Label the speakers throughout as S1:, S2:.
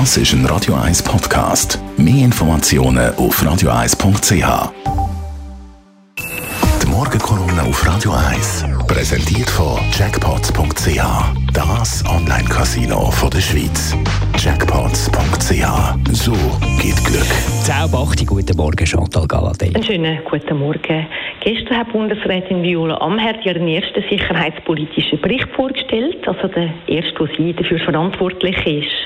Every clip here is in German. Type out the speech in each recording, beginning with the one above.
S1: Das ist ein Radio 1 Podcast. Mehr Informationen auf radio1.ch. Die Morgenkolumne auf Radio 1 präsentiert von Jackpots.ch. Das Online-Casino der Schweiz. Jackpots.ch. So geht Glück.
S2: Zaubachte, guten Morgen, Chantal Galadé.
S3: Einen schönen guten Morgen. Gestern hat Bundesrätin Viola Amherd ihren ersten sicherheitspolitischen Bericht vorgestellt, also der erste, wo sie dafür verantwortlich ist.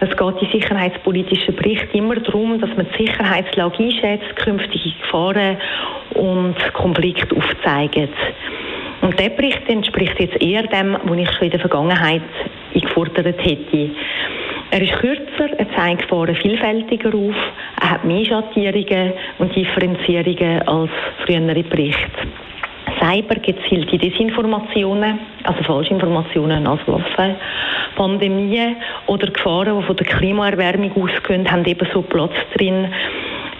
S3: Es geht in sicherheitspolitischen Berichten immer darum, dass man die Sicherheitslage einschätzt, künftige Gefahren und Konflikte aufzeigt. Und der Bericht entspricht jetzt eher dem, was ich schon in der Vergangenheit eingefordert hätte. Er ist kürzer, er zeigt Gefahren vielfältiger auf, er hat mehr Schattierungen und Differenzierungen als frühere Berichte. Cyber gezielte Desinformationen, also Falschinformationen als Waffe, Pandemien oder Gefahren, die von der Klimaerwärmung ausgehen, haben ebenso Platz drin,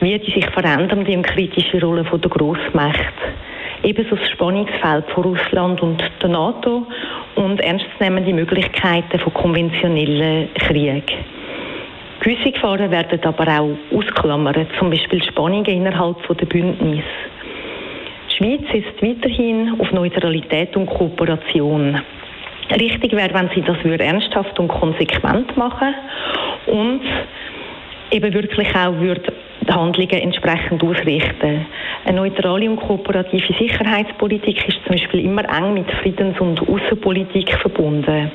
S3: wie die sich verändernde und kritische Rolle der Grossmächte. Ebenso das Spannungsfeld von Russland und der NATO und ernstzunehmende Möglichkeiten von konventionellen Kriegen. Gewisse Gefahren werden aber auch ausklammert, zum Beispiel Spannungen innerhalb der Bündnis. Die Schweiz ist weiterhin auf Neutralität und Kooperation. Richtig wäre, wenn sie das ernsthaft und konsequent machen und eben wirklich auch würde Handlungen entsprechend ausrichten. Eine neutrale und kooperative Sicherheitspolitik ist zum Beispiel immer eng mit Friedens- und Außenpolitik verbunden.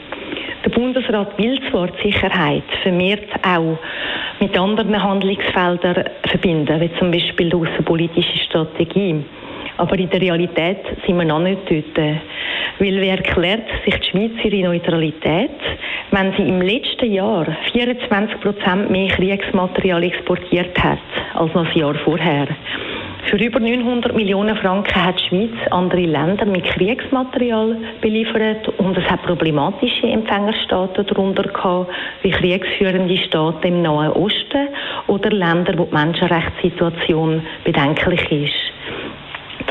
S3: Der Bundesrat will zwar die Sicherheit vermehrt auch mit anderen Handlungsfeldern verbinden, wie zum Beispiel die außenpolitische Strategie. Aber in der Realität sind wir noch nicht dort. Weil wie erklärt sich die Schweiz ihre Neutralität, wenn sie im letzten Jahr 24 Prozent mehr Kriegsmaterial exportiert hat als noch das Jahr vorher? Für über 900 Millionen Franken hat die Schweiz andere Länder mit Kriegsmaterial beliefert und es hat problematische Empfängerstaaten darunter gehabt, wie kriegsführende Staaten im Nahen Osten oder Länder, wo die Menschenrechtssituation bedenklich ist.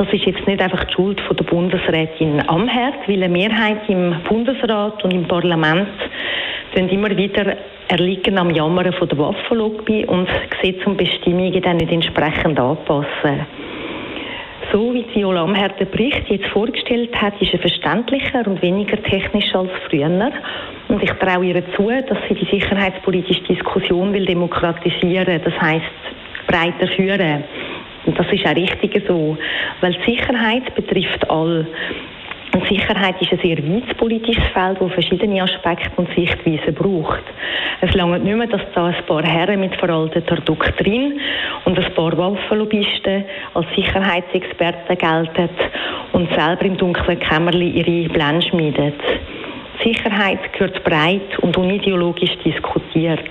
S3: Das ist jetzt nicht einfach die Schuld von der Bundesrätin Amherd, weil eine Mehrheit im Bundesrat und im Parlament immer wieder erliegen am Jammern von der Waffenlobby und Gesetze und Bestimmungen dann nicht entsprechend anpassen. So wie Viola Amherd den Bericht jetzt vorgestellt hat, ist er verständlicher und weniger technisch als früher. Und ich traue ihr zu, dass sie die sicherheitspolitische Diskussion will demokratisieren, das heißt breiter führen. Und das ist auch richtig so, weil Sicherheit betrifft all. Und Sicherheit ist ein sehr weites politisches Feld, das verschiedene Aspekte und Sichtweisen braucht. Es langt nicht mehr, dass da ein paar Herren mit veralteter Doktrin und ein paar Waffenlobbyisten als Sicherheitsexperten gelten und selber im dunklen Kämmerli ihre Pläne schmieden. Sicherheit gehört breit und unideologisch diskutiert.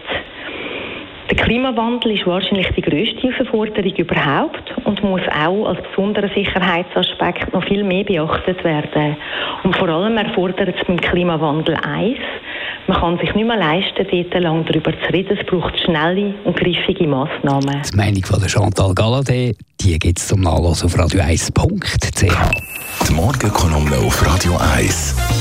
S3: Der Klimawandel ist wahrscheinlich die größte Herausforderung überhaupt und muss auch als besonderer Sicherheitsaspekt noch viel mehr beachtet werden. Und vor allem erfordert es beim Klimawandel eins, man kann sich nicht mehr leisten, dort lang darüber zu reden. Es braucht schnelle und griffige Massnahmen.
S2: Die Meinung von Chantal Galladay, die gibt es zum Nachlassen auf radio1.ch.
S1: Die Morgenkolumne auf Radio 1.